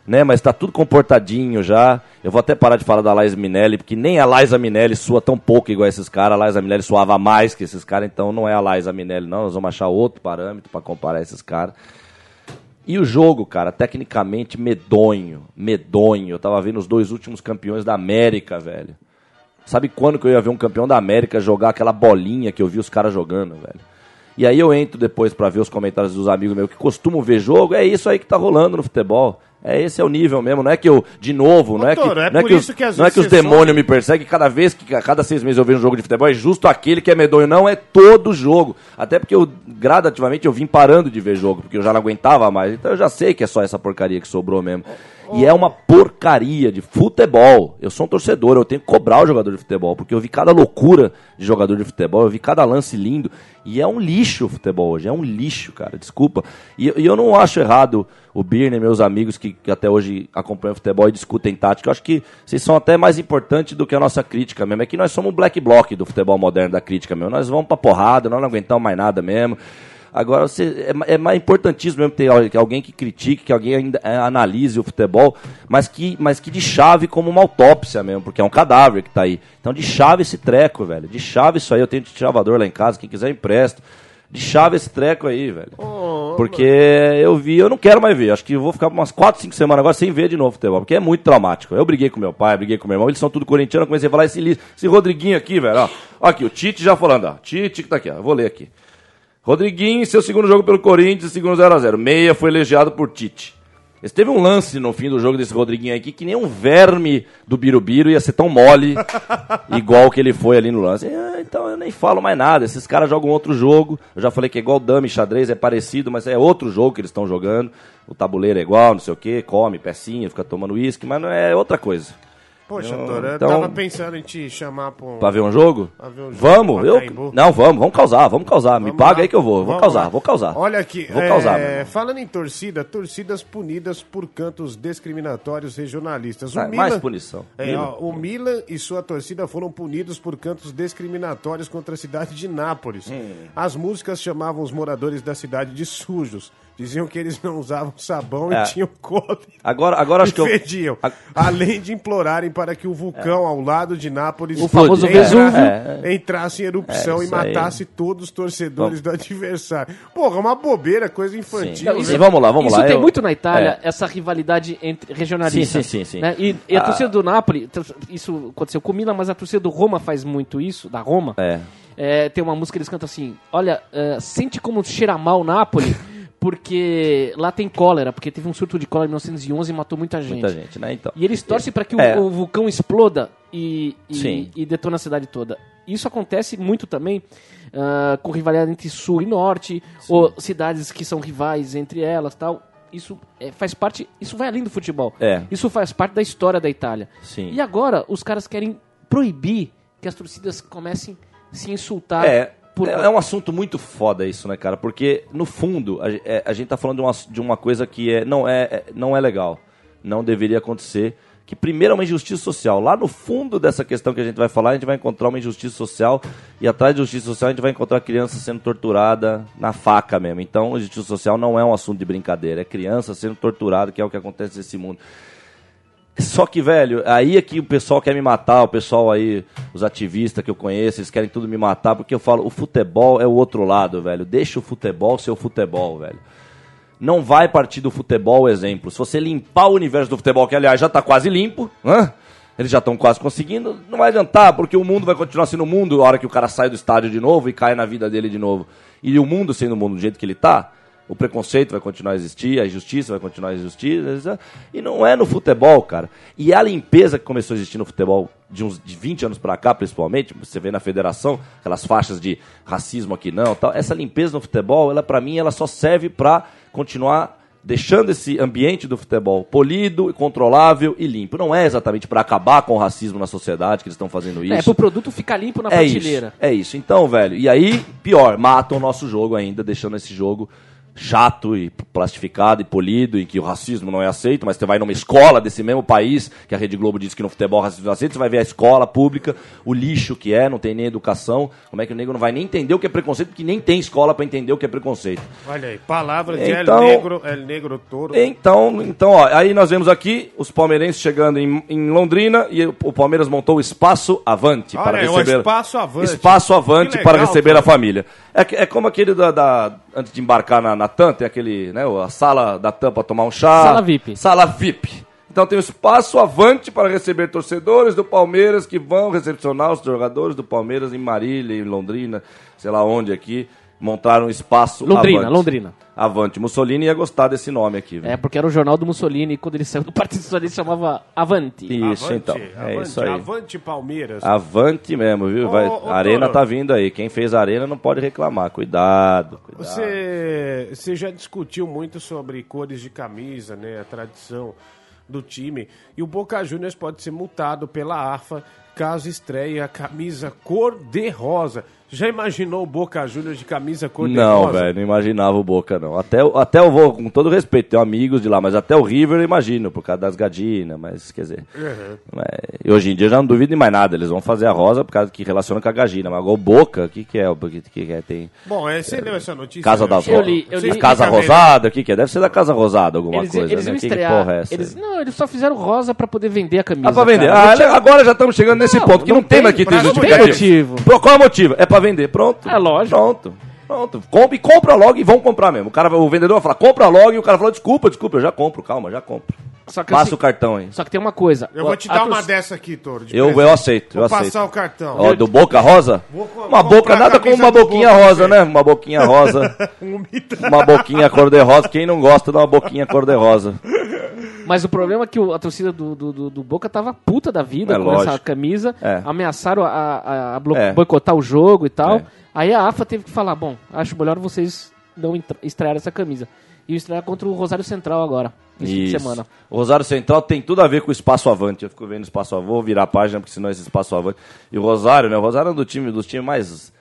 né? Mas tá tudo comportadinho já. Eu vou até parar de falar da Liza Minelli, porque nem a Liza Minelli sua tão pouco igual esses caras. A Liza Minelli suava mais que esses caras, então não é a Liza Minelli, não. Nós vamos achar outro parâmetro para comparar esses caras. E o jogo, cara, tecnicamente medonho, medonho. Eu tava vendo os dois últimos campeões da América, velho. Sabe quando que eu ia ver um campeão da América jogar aquela bolinha que eu vi os caras jogando, velho? E aí eu entro depois pra ver os comentários dos amigos meus que costumam ver jogo. É isso aí que tá rolando no futebol. É esse é o nível mesmo. Não é que eu, de novo, não é que, é não é que, os, não é que os demônios me perseguem cada vez que a cada seis meses eu vejo um jogo de futebol. É justo aquele que é medonho. Não, é todo jogo. Até porque eu, gradativamente, eu vim parando de ver jogo, porque eu já não aguentava mais. Então eu já sei que é só essa porcaria que sobrou mesmo. E é uma porcaria de futebol. Eu sou um torcedor, eu tenho que cobrar o jogador de futebol, porque eu vi cada loucura de jogador de futebol, eu vi cada lance lindo. E é um lixo o futebol hoje, é um lixo, cara, desculpa. E, e eu não acho errado o Birner, meus amigos que, que até hoje acompanham futebol e discutem tática. Eu acho que vocês são até mais importantes do que a nossa crítica mesmo. É que nós somos um black block do futebol moderno, da crítica mesmo. Nós vamos pra porrada, nós não aguentamos mais nada mesmo. Agora, você, é, é mais importantíssimo mesmo ter alguém que critique, que alguém ainda é, analise o futebol, mas que, mas que de chave como uma autópsia mesmo, porque é um cadáver que tá aí. Então, de chave esse treco, velho. De chave isso aí. Eu tenho de chavador lá em casa, quem quiser empresto. de chave esse treco aí, velho. porque eu vi, eu não quero mais ver. Acho que vou ficar umas 4, 5 semanas agora sem ver de novo futebol, porque é muito traumático. Eu briguei com meu pai, briguei com meu irmão, eles são tudo corintiano, eu comecei a falar esse, esse Rodriguinho aqui, velho, ó. Aqui, o Tite já falando, ó. Tite que tá aqui, ó. Vou ler aqui. Rodriguinho, seu segundo jogo pelo Corinthians, segundo 0x0. Meia foi elogiado por Tite. Esse teve um lance no fim do jogo desse Rodriguinho aqui que nem um verme do Birubiru ia ser tão mole igual que ele foi ali no lance. Ah, então eu nem falo mais nada. Esses caras jogam outro jogo. Eu já falei que é igual dama e xadrez, é parecido, mas é outro jogo que eles estão jogando. O tabuleiro é igual, não sei o que, come pecinha, fica tomando uísque, mas não é outra coisa. Poxa, Tora, eu então- tava pensando em te chamar pra um... Pra ver um jogo? Pra ver um jogo, vamos, eu. Não, vamos, vamos causar, vamos causar. Me Vamos paga lá. aí que eu vou. Vou Vamos causar, lá. vou causar. Olha aqui, Vou é, causar, meu falando em torcida, torcidas punidas por cantos discriminatórios regionalistas. O Ah, mais punição. É, Milan. ó, o Milan e sua torcida foram punidos por cantos discriminatórios contra a cidade de Nápoles. Hum. As músicas chamavam os moradores da cidade de sujos. Diziam que eles não usavam sabão É. e tinham cólera. Agora, agora acho e que eu. fediam. A- Além de implorarem para que o vulcão ao lado de Nápoles O famoso entrasse- Vesúvio. É, entrasse em erupção É, e isso aí. matasse todos os torcedores do adversário. Porra, uma bobeira, coisa infantil. Sim. né? Sim, vamos lá, vamos isso lá. tem Eu- muito na Itália, É. essa rivalidade entre regionalistas. Sim, sim, sim, sim. né? E, e a Ah. torcida do Napoli, t- isso aconteceu com o Milan, mas a torcida do Roma faz muito isso, da Roma. É. É, tem uma música que eles cantam assim: Olha, é, sente como cheira mal Nápoles, porque lá tem cólera, porque teve um surto de cólera em 1911 e matou muita gente. Muita gente, né? Então. E eles torcem para que o, É. o vulcão exploda e, Sim. e, e detona a cidade toda. Isso acontece muito também ah, com rivalidade entre sul e norte, ou cidades que são rivais entre elas tal. Isso é, faz parte. Isso vai além do futebol. É. Isso faz parte da história da Itália. Sim. E agora os caras querem proibir que as torcidas comecem a se insultar. É, por- é, é um assunto muito foda isso, né, cara? Porque, no fundo, a, é, a gente tá falando de uma, de uma coisa que é, não, é, é- não é legal. Não deveria acontecer. Que primeiro é uma injustiça social. Lá no fundo dessa questão que a gente vai falar, a gente vai encontrar uma injustiça social. E atrás de justiça social, a gente vai encontrar criança sendo torturada na faca mesmo. Então, justiça social não é um assunto de brincadeira. É criança sendo torturada, que é o que acontece nesse mundo. Só que, velho, aí é que o pessoal quer me matar, o pessoal aí, os ativistas que eu conheço, eles querem tudo me matar, porque eu falo, o futebol é o outro lado, velho. Deixa o futebol ser o futebol, velho. Não vai partir do futebol exemplo. Se você limpar o universo do futebol, que aliás já tá quase limpo, hã? eles já estão quase conseguindo, não vai adiantar, porque o mundo vai continuar sendo o mundo a hora que o cara sai do estádio de novo e cai na vida dele de novo. E o mundo sendo o mundo do jeito que ele tá, o preconceito vai continuar a existir, a injustiça vai continuar a existir, e não é no futebol, cara. E a limpeza que começou a existir no futebol de uns de 20 anos pra cá, principalmente, você vê na federação, aquelas faixas de racismo aqui não, tal. Essa limpeza no futebol, ela para mim, ela só serve pra continuar deixando esse ambiente do futebol polido, controlável e limpo. Não é exatamente pra acabar com o racismo na sociedade que eles estão fazendo isso. É, pro produto ficar limpo na É prateleira. isso, é isso. Então, velho, e aí, pior, matam o nosso jogo ainda, deixando esse jogo chato e plastificado e polido, em que o racismo não é aceito, mas você vai numa escola desse mesmo país, que a Rede Globo diz que no futebol o racismo não é aceito, você vai ver a escola pública, o lixo que é, não tem nem educação, como é que o negro não vai nem entender o que é preconceito, porque nem tem escola pra entender o que é preconceito. Olha aí, palavras de Então- El Negro, El Negro Toro. Então, então ó, aí nós vemos aqui os palmeirenses chegando em, em Londrina e o, Palmeiras montou o Espaço Avante Olha para aí, o receber Espaço Avante. Espaço Avante Que para legal, receber cara. a família. É, é como aquele da, da- antes de embarcar na, na TAM, tem aquele, né, a sala da TAM para tomar um chá. Sala VIP. Sala VIP. Então tem o espaço avante para receber torcedores do Palmeiras que vão recepcionar os jogadores do Palmeiras em Marília, em Londrina, sei lá onde aqui. Montaram um espaço Londrina, avante. Londrina. Avante. Mussolini ia gostar desse nome aqui. viu? É, porque era o jornal do Mussolini e quando ele saiu do Partido Socialista chamava Avanti. Isso, Avante, então. É avante, isso aí. Avante Palmeiras. Avante mesmo, viu? Vai, Ô, arena tá vindo aí. Quem fez a arena não pode reclamar. Cuidado, cuidado. Você, você já discutiu muito sobre cores de camisa, né? A tradição do time. E o Boca Juniors pode ser multado pela AFA caso estreie a camisa cor-de-rosa. Já imaginou o Boca Juniors de camisa cor-de-rosa? Não, velho, não imaginava o Boca, não. Até, o- até eu vou, com todo respeito, tenho amigos de lá, mas até o River eu imagino, por causa das gadinas, mas quer dizer. mas- e hoje em dia eu já não duvido de mais nada, eles vão fazer a rosa por causa que relaciona com a gagina. Mas agora o Boca, o que, que é? O que, que é? Tem Bom, é, você leu essa notícia? Casa né? das Eu li, eu li. Casa Rosada, o que, que é? Deve ser da Casa Rosada alguma Eles, coisa, eles né? iam Que, que estrear. porra é essa? eles, não, eles só fizeram rosa pra poder vender a camisa. Ah, pra vender. Ah, Não tinha- agora já estamos chegando nesse Não, ponto, que não, tem mais que ter justificativo. Qual é o motivo? É pra vender, pronto. É lógico. Pronto. Pronto, compre, compra logo e vão comprar mesmo. O, cara, o vendedor vai falar, compra logo, e o cara falou, desculpa, desculpa, eu já compro, calma, já compro. Só que, Passa assim, o cartão aí. só que tem uma coisa. Eu vou te dar uma dessa aqui, Toro. de Eu, eu aceito, eu Vou aceito. passar o cartão. Ó, do Boca Rosa? Vou Uma vou boca, nada como uma boquinha Boca, rosa, né? Uma boquinha rosa. Um uma boquinha cor-de-rosa. Quem não gosta de uma boquinha cor-de-rosa? Mas o problema é que a torcida do, do, do- do Boca tava puta da vida É com lógico. essa camisa. É. Ameaçaram a, a- a É. boicotar o jogo e tal. É. Aí a AFA teve que falar: bom, acho melhor vocês não estrear essa camisa. E estrear contra o Rosário Central agora, esse fim de semana. O Rosário Central tem tudo a ver com o Espaço Avante. Eu fico vendo o Espaço Avante, vou virar a página, porque senão esse Espaço Avante. E o Rosário, né? O Rosário é um do time, dos times mais.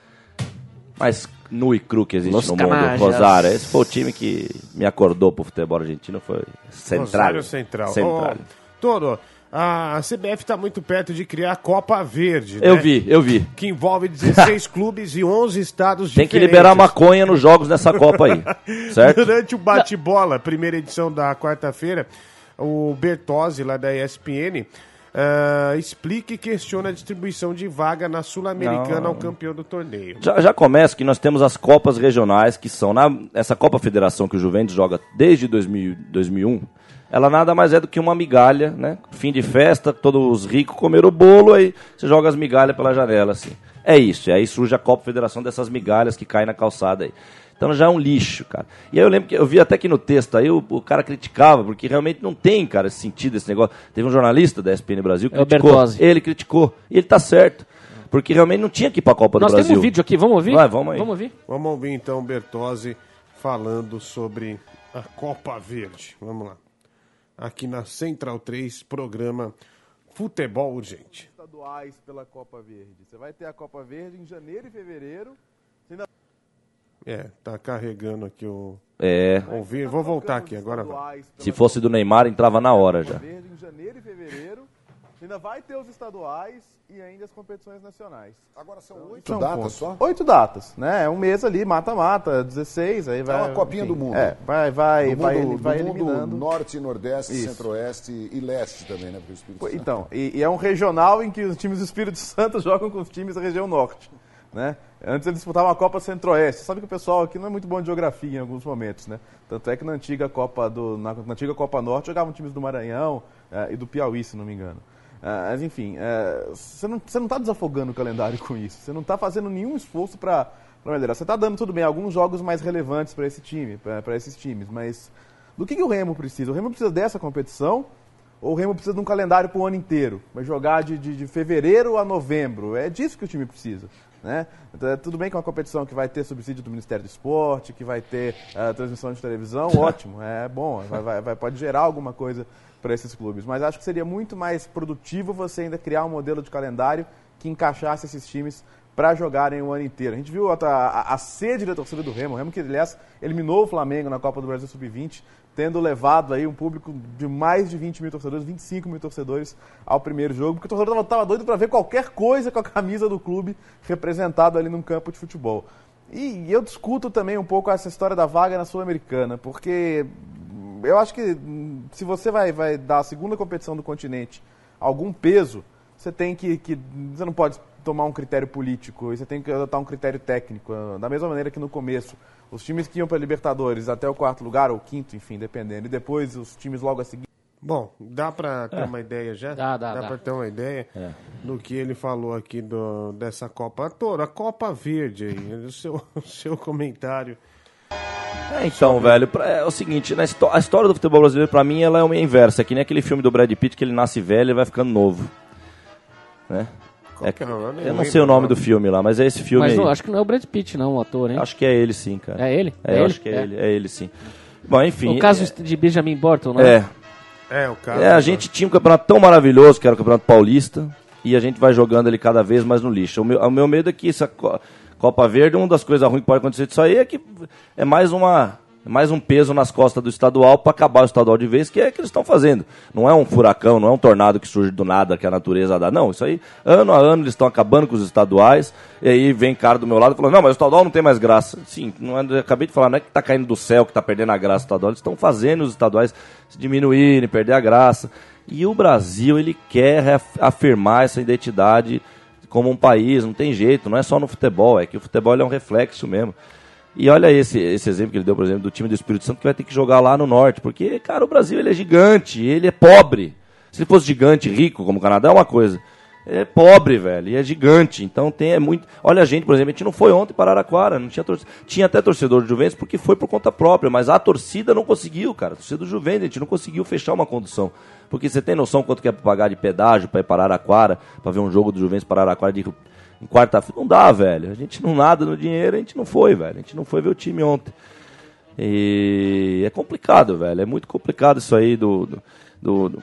mais nu e cru que existe Los no mundo. Canallas. Rosário. Esse foi o time que me acordou pro futebol argentino. Foi Central. Rosário Central. Central. Ô, Toro, a CBF está muito perto de criar a Copa Verde. Eu né? vi, eu vi. Que envolve 16 clubes e 11 estados Tem que diferentes. liberar maconha nos jogos nessa Copa aí. Certo? Durante o bate-bola, primeira edição da quarta-feira, o Bertozzi, lá da ESPN, ah, explica e questiona a distribuição de vaga na Sul-Americana ao campeão do torneio. Já, já começa que nós temos as Copas regionais, que são na, essa Copa Federação que o Juventus joga desde 2000, 2001. Ela nada mais é do que uma migalha, né? Fim de festa, todos os ricos comeram o bolo, aí você joga as migalhas pela janela, assim. É isso, e aí surge a Copa Federação dessas migalhas que caem na calçada aí. Então já é um lixo, cara. E aí eu lembro que eu vi até que no texto aí o, o cara criticava, porque realmente não tem, cara, esse sentido, esse negócio. Teve um jornalista da ESPN Brasil que É o criticou. Ele criticou. E ele tá certo. Porque realmente não tinha que ir pra Copa Nós do Brasil. temos um vídeo aqui, vamos ouvir? Vai, vamos aí. Vamos ouvir? Vamos ouvir então o Bertozzi falando sobre a Copa Verde. Vamos lá. Aqui na Central 3, programa Futebol Urgente. estaduais pela Copa Verde. Você vai ter a Copa Verde em janeiro e fevereiro. Você ainda É, tá carregando aqui o. É. Ouvir. Vou voltar aqui agora. Se fosse do Neymar, entrava na hora já. Copa Verde em janeiro e fevereiro. Ainda vai ter os estaduais e ainda as competições nacionais. Agora são oito Então, datas ponto. só? Oito datas, né? É um mês ali, mata-mata, 16, aí vai. uma copinha do mundo. É, vai, vai, Do vai, mundo, vai do mundo eliminando. norte, nordeste, centro-oeste e leste também, né? Porque o Espírito Pô, Santo- Então, e, e é um regional em que os times do Espírito Santo jogam com os times da região norte. Né? Antes eles disputavam a Copa Centro-Oeste. Sabe que o pessoal aqui não é muito bom de geografia em alguns momentos, né? Tanto é que na antiga Copa, do, na, na antiga Copa Norte jogavam times do Maranhão eh, e do Piauí, se não me engano. Ah, mas enfim, eh, você não está desafogando o calendário com isso. Você não está fazendo nenhum esforço para melhorar. Você está dando tudo bem alguns jogos mais relevantes para esse time, para esses times, mas do que, que o Remo precisa? O Remo precisa dessa competição ou o Remo precisa de um calendário para o ano inteiro? Vai jogar de, de, de fevereiro a novembro. É disso que o time precisa. Né? Então, é tudo bem que é uma competição que vai ter subsídio do Ministério do Esporte, que vai ter ah, transmissão de televisão, ótimo, é bom, vai, vai- vai- pode gerar alguma coisa para esses clubes. Mas acho que seria muito mais produtivo você ainda criar um modelo de calendário que encaixasse esses times para jogarem o ano inteiro. A gente viu a, a, a sede da torcida do Remo, o Remo que, aliás, eliminou o Flamengo na Copa do Brasil Sub-20, tendo levado aí um público de mais de 20 mil torcedores, 25 mil torcedores ao primeiro jogo, porque o torcedor estava doido para ver qualquer coisa com a camisa do clube representado ali num campo de futebol. E eu discuto também um pouco essa história da vaga na Sul-Americana, porque eu acho que se você vai, vai dar a segunda competição do continente algum peso, você tem que, que. Você não pode tomar um critério político, e você tem que adotar um critério técnico. Da mesma maneira que no começo, os times que iam para Libertadores até o quarto lugar, ou quinto, enfim, dependendo, e depois os times logo a seguir. Bom, dá pra ter uma ideia já? Dá, dá, Dá dá. pra ter uma ideia do que ele falou aqui do, dessa Copa. Toro, a Copa Verde aí, o seu, o seu comentário. É, então, velho, pra- é o seguinte, na a história do futebol brasileiro, pra mim, ela é uma inversa. É que nem aquele filme do Brad Pitt que ele nasce velho e vai ficando novo. Né? É o nome? Eu não sei o nome do filme lá, mas é esse filme Mas aí. não, acho que não é o Brad Pitt, não, o ator, hein? Acho que é ele sim, cara. É ele? É, É ele? acho que é, É. ele. É ele sim. Bom, enfim. o caso de Benjamin Burton, né? É, É, o caso. é, a gente tinha um campeonato tão maravilhoso, que era o Campeonato Paulista, e a gente vai jogando ele cada vez mais no lixo. O meu, o meu medo é que essa Copa Verde, uma das coisas ruins que pode acontecer disso aí é que é mais uma é mais um peso nas costas do estadual para acabar o estadual de vez, que é o que eles estão fazendo. Não é um furacão, não é um tornado que surge do nada, que a natureza dá. Não, isso aí, ano a ano, eles estão acabando com os estaduais, e aí vem cara do meu lado falando, não, mas o estadual não tem mais graça. Sim, não é, acabei de falar, não é que tá caindo do céu, que tá perdendo a graça do estadual, eles estão fazendo os estaduais se diminuírem, perder a graça. E o Brasil, ele quer reafirmar essa identidade como um país, não tem jeito, não é só no futebol, é que o futebol é um reflexo mesmo. E olha esse, esse exemplo que ele deu, por exemplo, do time do Espírito Santo que vai ter que jogar lá no norte. Porque, cara, o Brasil ele é gigante, ele é pobre. Se ele fosse gigante, rico, como o Canadá, é uma coisa. É pobre, velho, e é gigante. Então tem é muito. Olha a gente, por exemplo, a gente não foi ontem para Araraquara, não tinha. Tinha até torcedor do Juventus porque foi por conta própria, mas a torcida não conseguiu, cara. A torcida do Juventus, a gente não conseguiu fechar uma condução. Porque você tem noção quanto que é pra pagar de pedágio para ir para Araraquara, para ver um jogo do Juventus para Araraquara de em quarta-feira? Não dá, velho. A gente não nada no dinheiro, a gente não foi, velho. A gente não foi ver o time ontem. E é complicado, velho. É muito complicado isso aí do, do- do-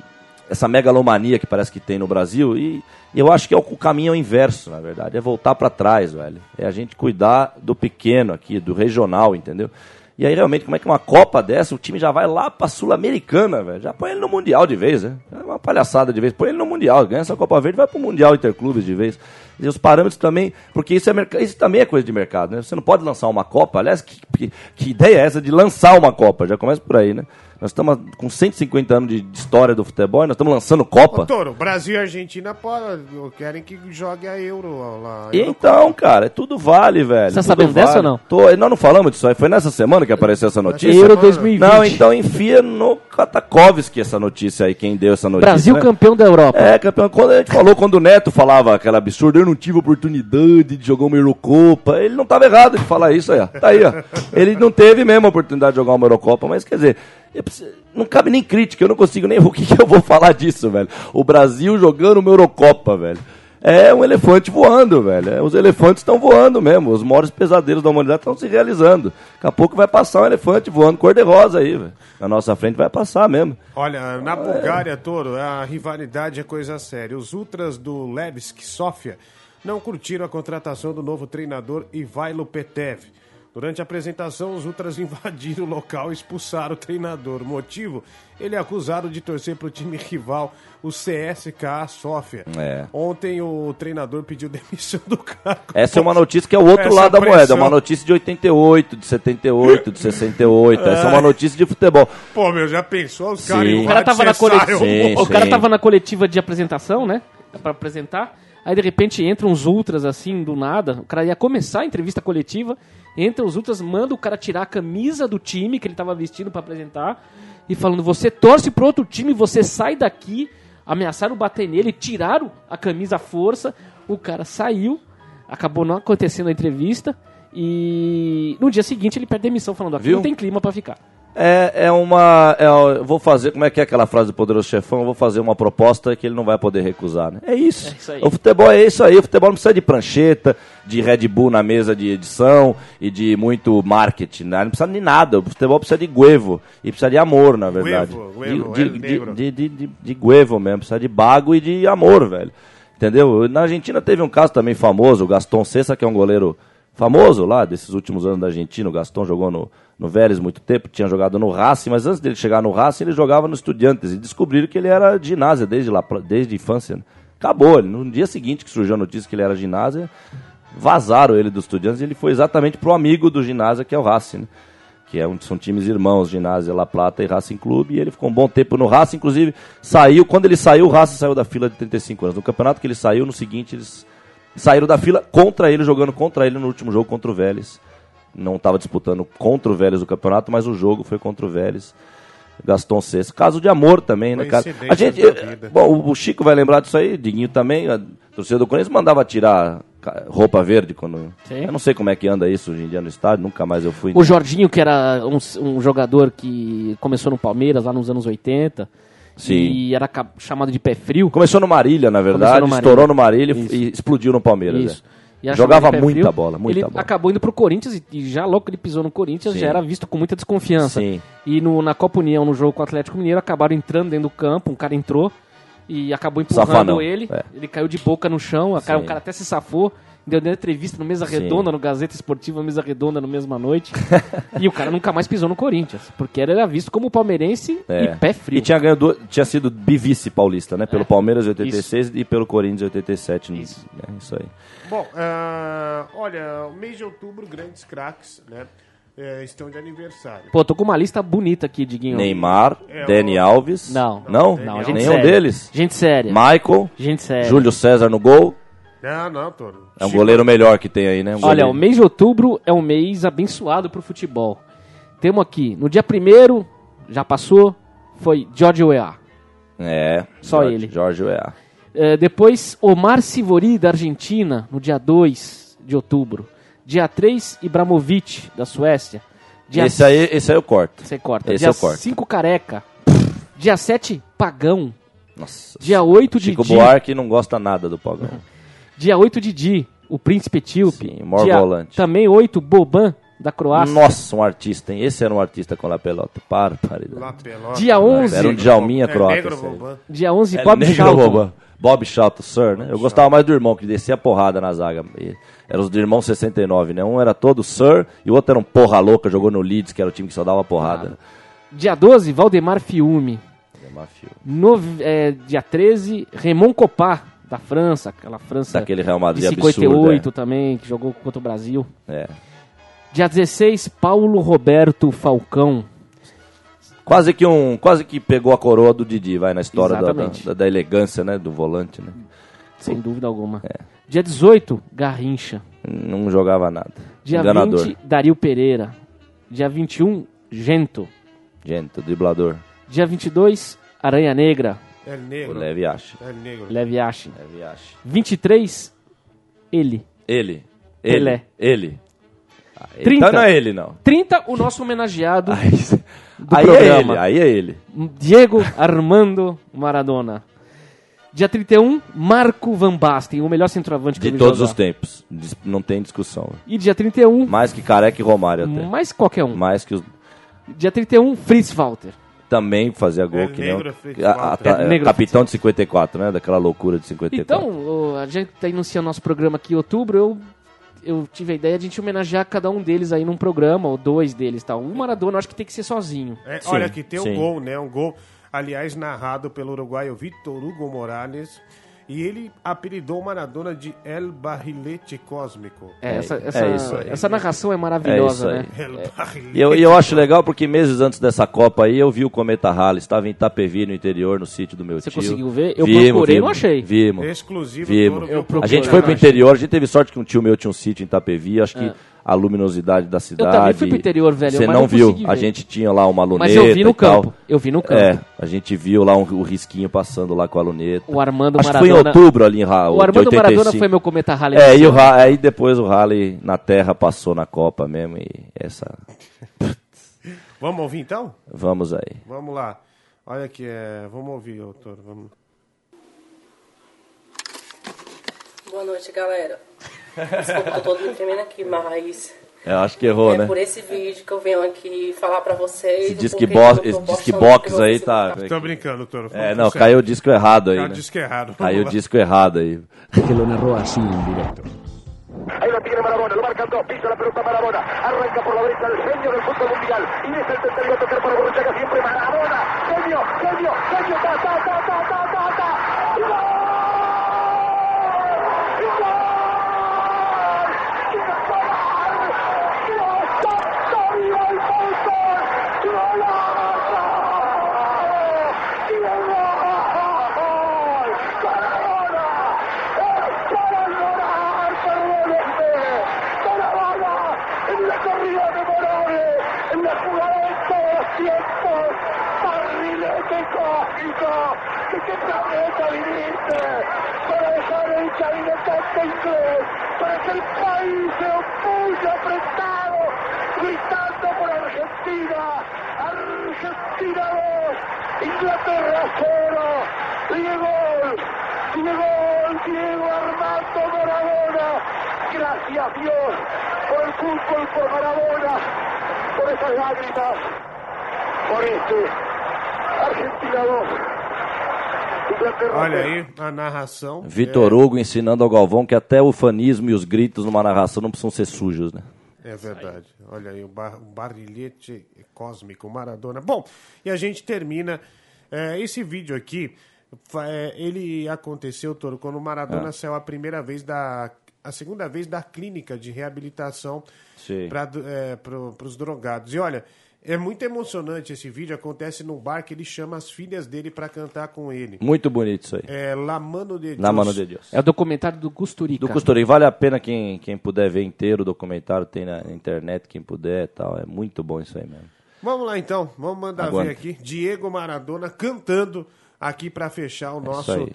essa megalomania que parece que tem no Brasil. E eu acho que é o, caminho é o inverso, na verdade. É voltar pra trás, velho. É a gente cuidar do pequeno aqui, do regional, entendeu? E aí, realmente, como é que uma Copa dessa, o time já vai lá pra Sul-Americana, velho? Já põe ele no Mundial de vez, né? É uma palhaçada de vez. Põe ele no Mundial, ganha essa Copa Verde, vai pro Mundial Interclubes de vez. E os parâmetros também, porque isso, é isso também é coisa de mercado, né? Você não pode lançar uma Copa. Aliás, que, que, que ideia é essa de lançar uma Copa? Já começa por aí, né? Nós estamos com 150 anos de, história do futebol e nós estamos lançando Copa. Ô, Toro, Brasil e Argentina pode, querem que jogue a Euro lá. Então, cara, tudo vale, velho. Você tá sabendo dessa ou não? Tô, nós não falamos disso aí. Foi nessa semana que apareceu essa notícia? Euro 2020. Não, então enfia no Katakovski essa notícia aí, quem deu essa notícia. Brasil né? campeão da Europa. É, campeão. Quando a gente falou, quando o Neto falava aquela absurda, eu não tive oportunidade de jogar uma Eurocopa. Ele não estava errado de falar isso aí, ó. Tá aí, ó. Ele não teve mesmo a oportunidade de jogar uma Eurocopa, mas quer dizer, preciso- não cabe nem crítica, eu não consigo nem o que, que eu vou falar disso, velho. O Brasil jogando uma Eurocopa, velho. É um elefante voando, velho. É, Os elefantes estão voando mesmo. Os maiores pesadelos da humanidade estão se realizando. Daqui a pouco vai passar um elefante voando cor-de-rosa aí, velho. Na nossa frente vai passar mesmo. Olha, na Bulgária, Toro, a rivalidade é coisa séria. Os ultras do Levski Sofia não curtiram a contratação do novo treinador Ivailo Petev. Durante a apresentação, os ultras invadiram o local e expulsaram o treinador. O motivo? Ele é acusado de torcer para o time rival, o CSKA Sofia. É. Ontem o treinador pediu demissão do cargo. Essa é uma notícia que é o outro Essa lado da moeda. É pressão. uma notícia de 88, de 78, de 68. Essa é uma notícia de futebol. Pô, meu, já pensou? Os Sim. caras O cara tava na coletiva. Sim, o cara sim. tava na coletiva de apresentação, né? Pra apresentar. Aí de repente entram uns ultras assim, do nada. O cara ia começar a entrevista coletiva. Entra os ultras, manda o cara tirar a camisa do time que ele tava vestindo pra apresentar. E falando: você torce pro outro time, você sai daqui. Ameaçaram bater nele, tiraram a camisa à força. O cara saiu. Acabou não acontecendo a entrevista. E no dia seguinte ele perde demissão, falando: aqui Viu? não tem clima pra ficar. É, é uma. é, eu vou fazer. Como é que é aquela frase do Poderoso Chefão? Eu vou fazer uma proposta que ele não vai poder recusar, né? É isso. É isso aí. O futebol é isso aí. O futebol não precisa de prancheta, de Red Bull na mesa de edição e de muito marketing. Né? Não precisa de nada. O futebol precisa de guevo. E precisa de amor, na verdade. Guevo, guevo, de, el de, de, de, de, de guevo mesmo. Precisa de bago e de amor, velho. Entendeu? Na Argentina teve um caso também famoso, o Gaston Cessa, que é um goleiro famoso lá, desses últimos anos da Argentina. O Gaston jogou no, no Vélez muito tempo, tinha jogado no Racing, mas antes dele chegar no Racing, ele jogava no Estudiantes. E descobriram que ele era ginásio desde, lá, desde a infância. né? Acabou. ele- No dia seguinte que surgiu a notícia que ele era ginásio, vazaram ele do Estudiantes e ele foi exatamente pro amigo do ginásio, que é o Racing. né? que é um, são times irmãos, Ginásio La Plata e Racing Clube, e ele ficou um bom tempo no Racing, inclusive saiu, quando ele saiu, o Racing saiu da fila de 35 anos. No campeonato que ele saiu, no seguinte, eles saíram da fila contra ele, jogando contra ele no último jogo contra o Vélez. Não estava disputando contra o Vélez o campeonato, mas o jogo foi contra o Vélez. Gaston Cessa. Caso de amor também, né, cara? A gente, vida. bom, o- Chico vai lembrar disso aí, Diguinho também, a torcida do Corinthians mandava tirar roupa verde quando. Sim. Eu não sei como é que anda isso hoje em dia no estádio, nunca mais eu fui. O Jorginho, que era um, um jogador que começou no Palmeiras lá nos anos 80. Sim. E era chamado de pé frio. Começou no Marília, na verdade, no Marília. estourou no Marília Isso. e explodiu no Palmeiras. Isso. é. Jogava muita frio. bola, muita ele bola. acabou indo pro Corinthians e, e já logo que ele pisou no Corinthians Sim. já era visto com muita desconfiança. Sim. E no, na Copa União, no jogo com o Atlético Mineiro, acabaram entrando dentro do campo, um cara entrou e acabou empurrando Safanão, ele. é. Ele caiu de boca no chão, cara, o cara até se safou. Deu entrevista no Mesa Sim. Redonda, no Gazeta Esportiva Mesa Redonda, na mesma noite. e o cara nunca mais pisou no Corinthians. Porque ele era visto como palmeirense É. e pé frio. E tinha, ganho duas- tinha sido bivice paulista, né? Pelo Palmeiras em 86 e pelo Corinthians em 87. É. Isso. É isso aí. Bom, ah, olha, o mês de outubro, grandes craques, né? eh, estão de aniversário. Pô, tô com uma lista bonita aqui, Diguinho. Neymar, É, Dani Alves. Não. Não? Não, gente Nenhum séria. deles? Gente séria. Michael, Gente séria. Júlio César no gol. Não, não, Toro. É um goleiro melhor que tem aí, né? Um Olha, goleiro- o mês de outubro é um mês abençoado pro futebol. Temos aqui, no dia primeiro, já passou, foi George Weah. É, Só Jorge- ele. Jorge Weah. É, depois, Omar Sivori, da Argentina, no dia 2 de outubro. Dia 3, Ibramovic, da Suécia. Dia Esse aí, esse aí eu corto. Você corta. Esse dia eu corto. 5, Careca. Dia 7, Pagão. Nossa. Dia 8, Chico Didi. Buarque não gosta nada do Pagão. Dia 8, Didi, o príncipe etíope. Sim, o maior dia, volante. Também 8, Boban, da Croácia. Nossa, um artista, hein? Esse era um artista com La Pelota. Para, para. La pelota. Dia 11, Era um Djalminha É croata. negro, dia 11 É Bob. Boba. Bob Charlton, Sir, né? Eu gostava mais do irmão, que descia porrada na zaga. Eram os do irmão 69, né? Um era todo Sir e o outro era um porra louca, jogou no Leeds, que era o time que só dava porrada. Dia 12, Valdemar Fiume. É mafio. No, é, dia 13, Raymond Copá, da França. Aquela França Daquele Real de Madrid 58 absurdo. também, que jogou contra o Brasil. É. É. Dia 16, Paulo Roberto Falcão. Quase que um, quase que pegou a coroa do Didi, vai na história da, da, da- elegância, né, do volante, né? Sem dúvida alguma. É. Dia 18, Garrincha. Não jogava nada. Dia Enganador. 20, Dario Pereira. Dia 21, Gento. Gente, driblador. Dia 22, Aranha Negra, É O negro. Leve acha. É negro. Leve Ache. Leve acha. 23, ele. Ele. Pelé. Ele. Ele. Ah, ele. 30. Então não é ele, não. 30, o nosso homenageado, Aí, Do aí é programa. ele, aí é ele. Diego Armando Maradona. Dia 31, Marco Van Basten, o melhor centroavante que De todos jogar. os tempos. Não tem discussão. E dia 31, Mais que Careca e Romário até. mais qualquer um. Mais que os... Dia 31, Fritz Walter. Também fazia gol É que negro, nem o- Fritz a- a- a- É negro, capitão de 54, né? Daquela loucura de 54. Então, o- a gente tá iniciando nosso programa aqui em outubro, eu, eu tive a ideia de a gente homenagear cada um deles aí num programa, ou dois deles tal. O Maradona eu acho que tem que ser sozinho. É, Sim, olha, aqui tem um sim. gol, né? Um gol, aliás, narrado pelo uruguaio Vitor Hugo Morales. E ele apelidou o Maradona de El Barrilete Cósmico. É, É, essa, é essa, isso aí. essa narração é maravilhosa, É né? El Barrilete E eu, e eu acho legal porque meses antes dessa Copa aí eu vi o Cometa Halley, estava em Itapevi, no interior, no sítio do meu Você tio. conseguiu ver? Eu Vimos, procurei, vimos, não achei. Vimos. Exclusivo Vimos. Eu procurei. A gente foi pro interior, a gente teve sorte que um tio meu tinha um sítio em Itapevi, acho que a luminosidade da cidade. É. também fui pro interior, velho, Você não não viu? A gente tinha lá uma luneta Mas eu vi no e tal. campo. Eu vi no campo. É, a gente viu lá um, o risquinho passando lá com a luneta. O Armando Acho que foi em Maradona. outubro ali em Ra- o Armando 85. Maradona foi meu cometa Halley. É, e o aí depois o Halley na terra passou na Copa mesmo e essa... Vamos ouvir então? Vamos aí. Vamos lá. Olha aqui, é... vamos ouvir, Toro. Vamos... Boa noite, galera. Desculpa, eu tô todo me tremendo aqui, mas Eu acho que errou, é né? por esse vídeo que eu venho aqui falar pra vocês. Esse o disque, box, tô esse disque box aí tá... Tô brincando, Toro. É, não, caiu o disco errado aí, Caiu o né? disco errado. Caiu o disco errado aí. que lo narró así en directo. Ahí lo tiene Maradona, lo marcan dos, pisa la pelota Maradona, arranca por la derecha el genio del fútbol mundial, y es el tercero a tocar para Borruchaga siempre Maradona, genio, genio, genio, ta, ta, ta, ta, ta, ta, ta, ¿de qué planeta viniste? Para dejar el chavinetante inglés, para que el país se opulle apretado, gritando por Argentina, Argentina 2, Inglaterra 0, Diego, Diego, Diego Armando Maradona, gracias Dios por el fútbol, por Maradona, por esas lágrimas, por este Argentina 2. Olha 0. aí a narração. Vitor Hugo ensinando ao Galvão que até o fanismo e os gritos numa narração não precisam ser sujos, né? É verdade. Olha aí, o, bar, o barrilhete cósmico Maradona. Bom, e a gente termina. é, esse vídeo aqui, é, ele aconteceu, Toro, quando o Maradona saiu a primeira vez da. A segunda vez da clínica de reabilitação para os drogados. E olha, É muito emocionante esse vídeo, acontece num bar que ele chama as filhas dele pra cantar com ele. Muito bonito isso aí. É La Mano de Deus. Na mano de Deus. É o documentário do Custurica. Do Costuri, vale a pena quem, quem puder ver inteiro o documentário, tem na internet, quem puder e tal. É muito bom isso aí mesmo. Vamos lá então, vamos mandar Aguanta. ver aqui. Diego Maradona cantando aqui pra fechar o nosso É aí.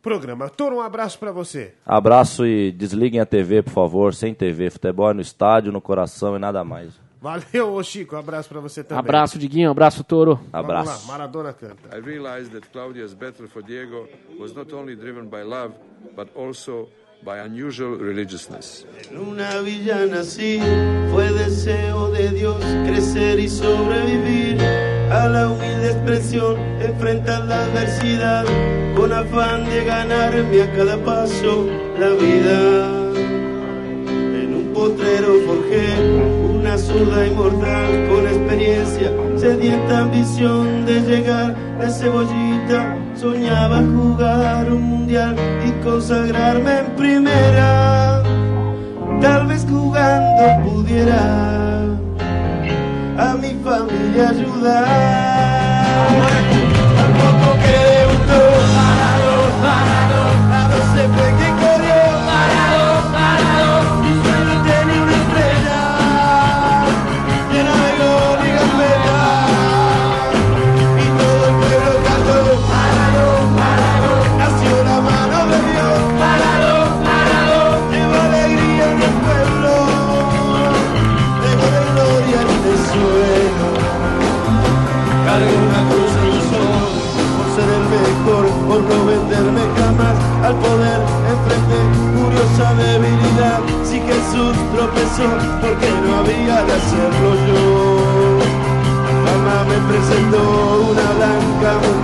programa. Toro, um abraço pra você. Abraço e desliguem a TV, por favor, sem TV. Futebol é no estádio, no coração e nada mais. Valeu, ô Chico, um abraço pra você também. Abraço, Diguinho. Abraço, Toro. Vamos lá, Maradona canta. I realized that Claudia's battle for Diego was not only driven by love, but also by unusual religiousness. En una villa nací, fue deseo de Dios crecer y sobrevivir a la humilde expresión, enfrentar la adversidad con afán de ganarme a cada paso la vida. En un potrero forjé una inmortal con experiencia, sedienta ambición de llegar de cebollita. Soñaba jugar un mundial y consagrarme en primera. Tal vez jugando pudiera a mi familia ayudar. Al poco debilidad. Si Jesús tropezó, porque no había de hacerlo yo. Mamá me presentó una blanca mujer